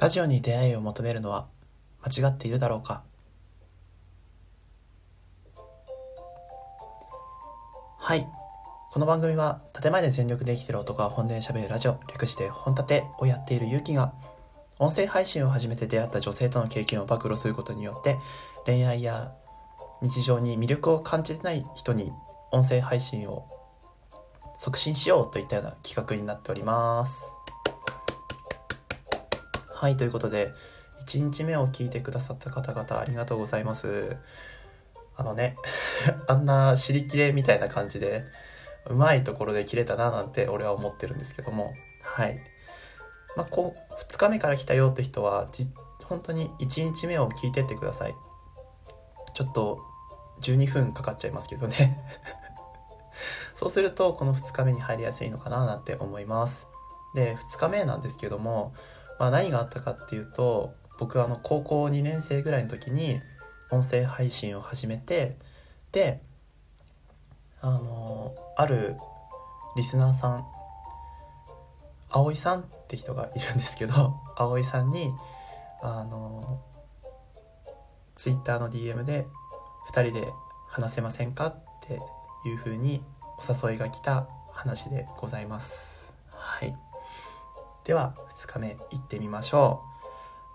ラジオに出会いを求めるのは間違っているだろうか？はい。この番組は建前で全力で生きてる男が本音で喋るラジオ略して本立てをやっている勇気が音声配信を始めて出会った女性との経験を暴露することによって恋愛や日常に魅力を感じてない人に音声配信を促進しようといったような企画になっております。はいということで1日目を聞いてくださった方々ありがとうございます。あのね あんな尻切れみたいな感じでうまいところで切れたななんて俺は思ってるんですけども。はい。まあこう2日目から来たよって人はじ本当に1日目を聞いてってください。ちょっと12分かかっちゃいますけどね。そうするとこの2日目に入りやすいのかななんて思います。で2日目なんですけども、まあ、何があったかっていうと僕はあの高校2年生ぐらいの時に音声配信を始めてであのあるリスナーさん葵さんって人がいるんですけど 葵さんにあのツイッターの DM で2人で話せませんかっていう風にお誘いが来た話でございます。はい。では2日目行ってみましょう。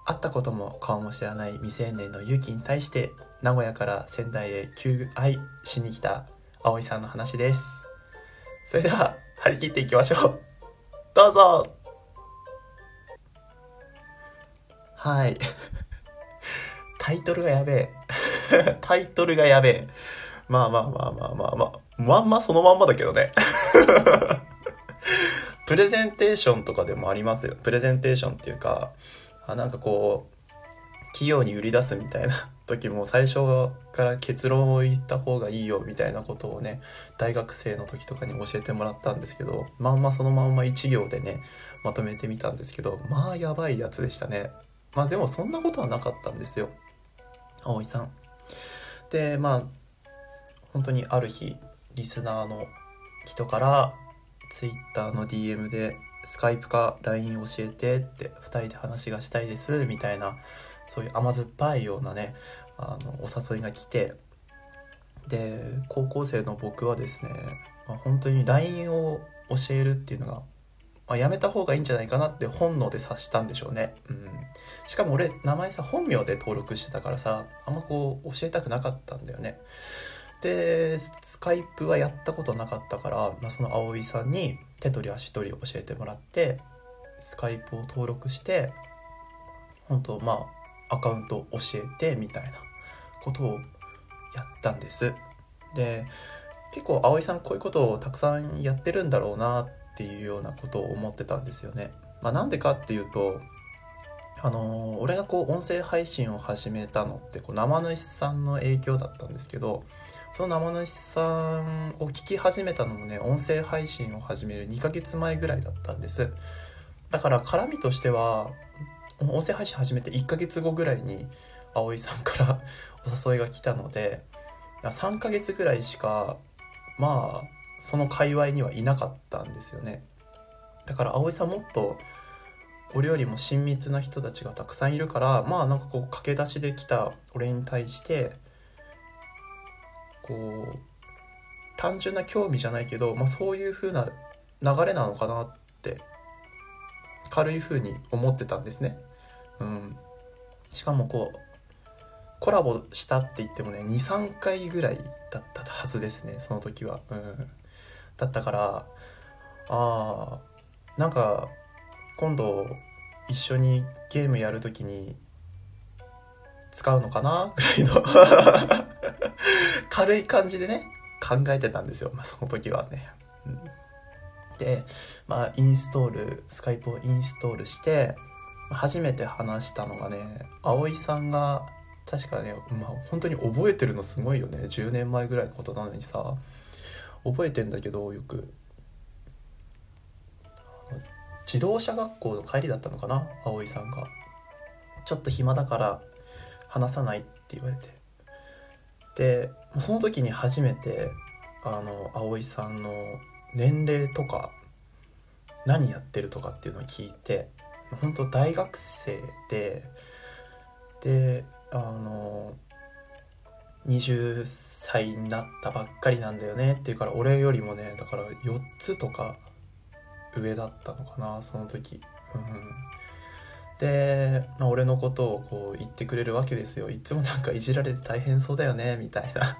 会ったことも顔も知らない未成年の勇気に対して名古屋から仙台へ求愛しに来た葵さんの話です。それでは張り切っていきましょう。どうぞ。はい。タイトルがやべえ。タイトルがやべえ。まあまあまあまあまあまあ。まんまそのまんまだけどね。プレゼンテーションとかでもありますよ。プレゼンテーションっていうかあなんかこう企業に売り出すみたいな 時も最初から結論を言った方がいいよみたいなことをね大学生の時とかに教えてもらったんですけどまんまそのまんま1行でねまとめてみたんですけどまあやばいやつでしたね。まあでもそんなことはなかったんですよ。葵さん。でまあ本当にある日リスナーの人から Twitter の DM でスカイプか LINE 教えてって2人で話がしたいですみたいなそういう甘酸っぱいようなねあのお誘いが来てで高校生の僕はですね、まあ、本当に LINE を教えるっていうのが、まあ、やめた方がいいんじゃないかなって本能で察したんでしょうね、うん、しかも俺名前さ本名で登録してたからさあんまこう教えたくなかったんだよね。でスカイプはやったことなかったから、まあ、その葵さんに手取り足取り教えてもらってスカイプを登録して本当まあアカウントを教えてみたいなことをやったんです。で結構葵さんこういうことをたくさんやってるんだろうなっていうようなことを思ってたんですよね、まあ、なんでかっていうとあのー、俺がこう音声配信を始めたのってこう生主さんの影響だったんですけどその生主さんを聞き始めたのもね音声配信を始める2ヶ月前ぐらいだったんです。だから絡みとしては音声配信始めて1ヶ月後ぐらいに葵さんから お誘いが来たので3ヶ月ぐらいしかまあその界隈にはいなかったんですよね。だから葵さんもっと俺よりも親密な人たちがたくさんいるからまあなんかこう駆け出しで来た俺に対してこう単純な興味じゃないけど、まあ、そういう風な流れなのかなって軽い風に思ってたんですね。うん、しかもこうコラボしたって言ってもね23回ぐらいだったはずですねその時は。うん、だったからあーなんか今度一緒にゲームやる時に使うのかなぐらいの軽い感じでね、考えてたんですよ。まあ、その時はね。うん、で、まあ、インストール、スカイプをインストールして、初めて話したのがね、葵さんが、確かね、まあ、本当に覚えてるのすごいよね。10年前ぐらいのことなのにさ、覚えてんだけど、よく。自動車学校の帰りだったのかな？葵さんが。ちょっと暇だから話さないって言われて。でその時に初めてあの葵さんの年齢とか何やってるとかっていうのを聞いて本当大学生でであの20歳になったばっかりなんだよねっていうから俺よりもねだから4つとか上だったのかなその時、で、まあ、俺のことをこう言ってくれるわけですよ。いつもなんかいじられて大変そうだよねみたいな。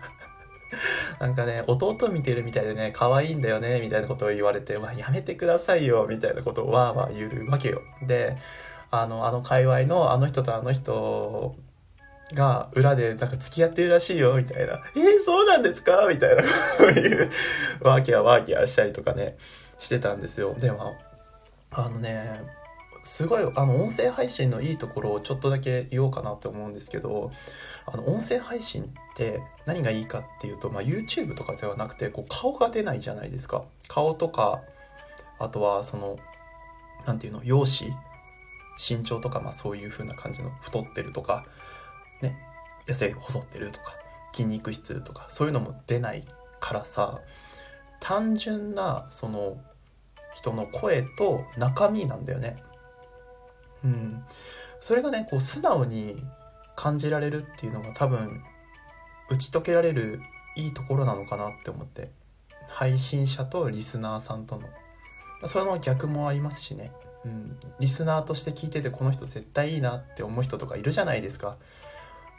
なんかね弟見てるみたいでね可愛いんだよねみたいなことを言われてわやめてくださいよみたいなことをわーわー言うわけよ。であのあの界隈のあの人とあの人が裏でなんか付き合ってるらしいよみたいな「えー、そうなんですか?」みたいなこういうワーキャーワーキャーしたりとかねしてたんですよ。でもあのねすごいあの音声配信のいいところをちょっとだけ言おうかなって思うんですけどあの音声配信って何がいいかっていうと、まあ、YouTube とかではなくてこう顔が出ないじゃないですか。顔とかあとはその何て言うの容姿身長とか、まあ、そういう風な感じの太ってるとかね痩せ細ってるとか筋肉質とかそういうのも出ないからさ単純なその人の声と中身なんだよね。うん、それがねこう素直に感じられるっていうのが多分打ち解けられるいいところなのかなって思って。配信者とリスナーさんとの。それの逆もありますしね、うん、リスナーとして聞いててこの人絶対いいなって思う人とかいるじゃないですか。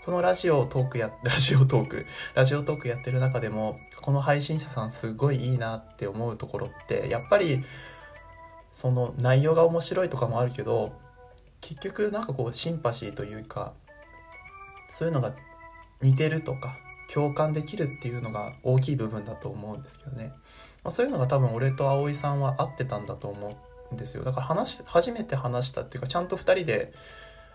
このラジオトークや ラジオトーク。ラジオトークやってる中でもこの配信者さんすごいいいなって思うところってやっぱりその内容が面白いとかもあるけど結局なんかこうシンパシーというかそういうのが似てるとか共感できるっていうのが大きい部分だと思うんですけどね、まあ、そういうのが多分俺と葵さんは合ってたんだと思うんですよ。だから話初めて話したっていうかちゃんと2人で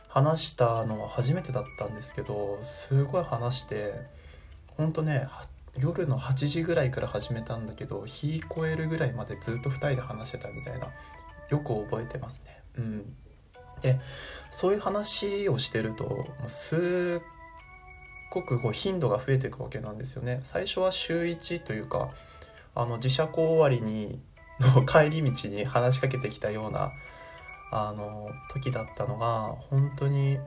話したのは初めてだったんですけどすごい話してほんとね夜の8時ぐらいから始めたんだけど日越えるぐらいまでずっと2人で話してたみたいな。よく覚えてますね。うん。でそういう話をしてるとすっごくこう頻度が増えていくわけなんですよね。最初は週1というかあの自社校終わりにの帰り道に話しかけてきたようなあの時だったのが本当に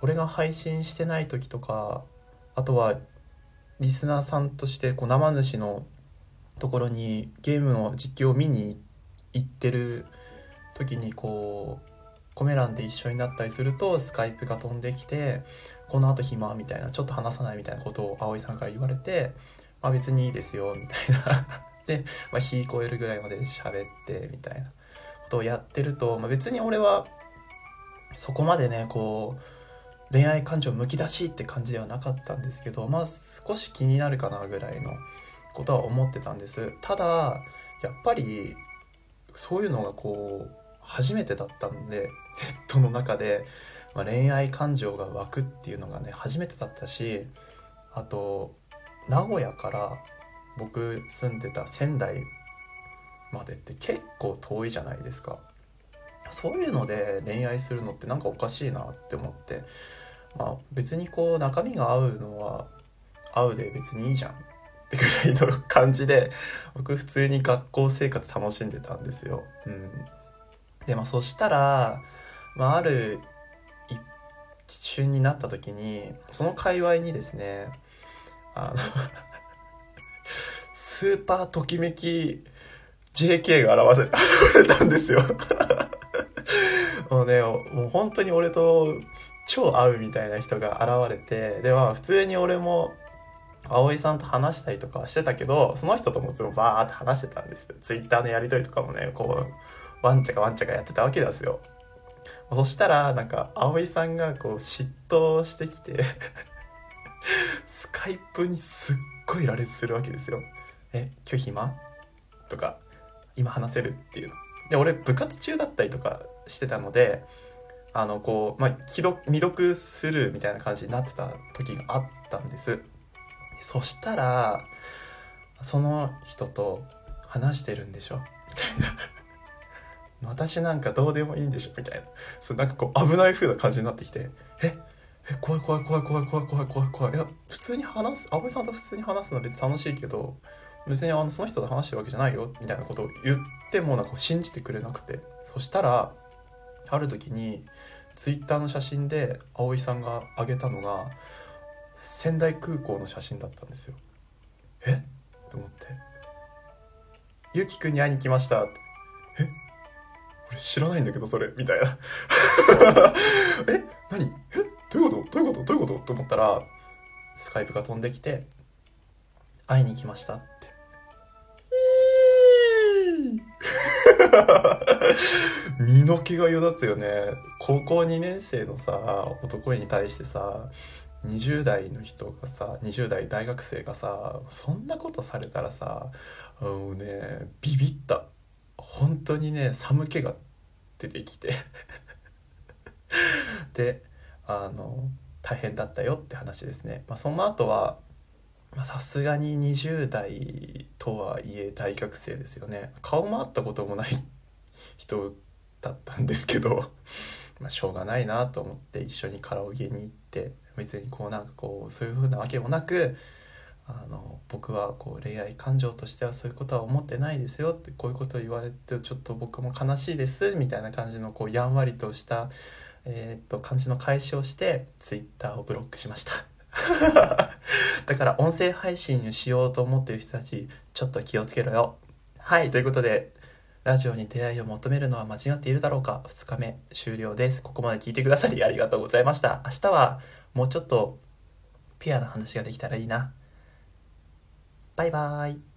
俺が配信してない時とかあとはリスナーさんとしてこう生主のところにゲームの実況を見に行ってる時にこうコメ欄で一緒になったりするとスカイプが飛んできてこの後暇みたいなちょっと話さないみたいなことを葵さんから言われてまあ別にいいですよみたいな。で、まあ、日超えるぐらいまで喋ってみたいなことをやってると、まあ、別に俺はそこまでねこう恋愛感情むき出しって感じではなかったんですけどまあ少し気になるかなぐらいのことは思ってたんです。ただやっぱりそういうのがこう初めてだったんでネットの中で、まあ、恋愛感情が湧くっていうのがね初めてだったしあと名古屋から僕住んでた仙台までって結構遠いじゃないですかそういうので恋愛するのってなんかおかしいなって思ってまあ別にこう中身が合うのは合うで別にいいじゃんってぐらいの感じで僕普通に学校生活楽しんでたんですよ。うんでまあそしたら、まあ、ある一瞬になった時にその界隈にですねあの スーパーときめき JK が現れたんですよ もうねもう本当に俺と超合うみたいな人が現れてでまあ普通に俺も葵さんと話したりとかしてたけどその人ともずっとバーって話してたんですよ Twitter のやり取りとかもねこうワンチャカワンチャカやってたわけですよ。そしたら、なんか、葵さんがこう嫉妬してきて スカイプにすっごい羅列するわけですよ。え、今日暇？とか、今話せるっていうの。で、俺部活中だったりとかしてたので、あの、こう、まあ、既読、未読するみたいな感じになってた時があったんです。そしたら、その人と話してるんでしょ？みたいな私なんかどうでもいいんでしょみたいな。そうなんかこう危ない風な感じになってきて。え？え怖い怖い怖い怖い怖い怖い怖い怖い。いや普通に話す安倍さんと普通に話すのは別に楽しいけど別にあのその人と話してるわけじゃないよみたいなことを言ってもなんか信じてくれなくて。そしたらある時にツイッターの写真で葵さんが上げたのが仙台空港の写真だったんですよ。え？と思って「ゆきくんに会いに来ました」「え？俺知らないんだけどそれ」みたいな。え何？え？どういうこと？どういうこと？どういうこと？と思ったらスカイプが飛んできて「会いに来ました」って。身の毛がよだつよね。高校2年生のさ男に対してさ20代の人がさ20代大学生がさそんなことされたらさもうねビビった。本当にね寒気が出てきて。であの大変だったよって話ですね、まあ、その後はさすがに20代とはいえ大学生ですよね。顔も会ったこともない人だったんですけど まあしょうがないなと思って一緒にカラオケに行って別にこうなんかこうそういう風なわけもなくあの僕はこう恋愛感情としてはそういうことは思ってないですよってこういうことを言われてちょっと僕も悲しいですみたいな感じのこうやんわりとした、えー、っと感じの返しをしてツイッターをブロックしました。だから音声配信をしようと思ってる人たちちょっと気をつけろよ。はいということでラジオに出会いを求めるのは間違っているだろうか。2日目終了です。ここまで聞いてくださりありがとうございました。明日はもうちょっとピュアな話ができたらいいな。バイバイ。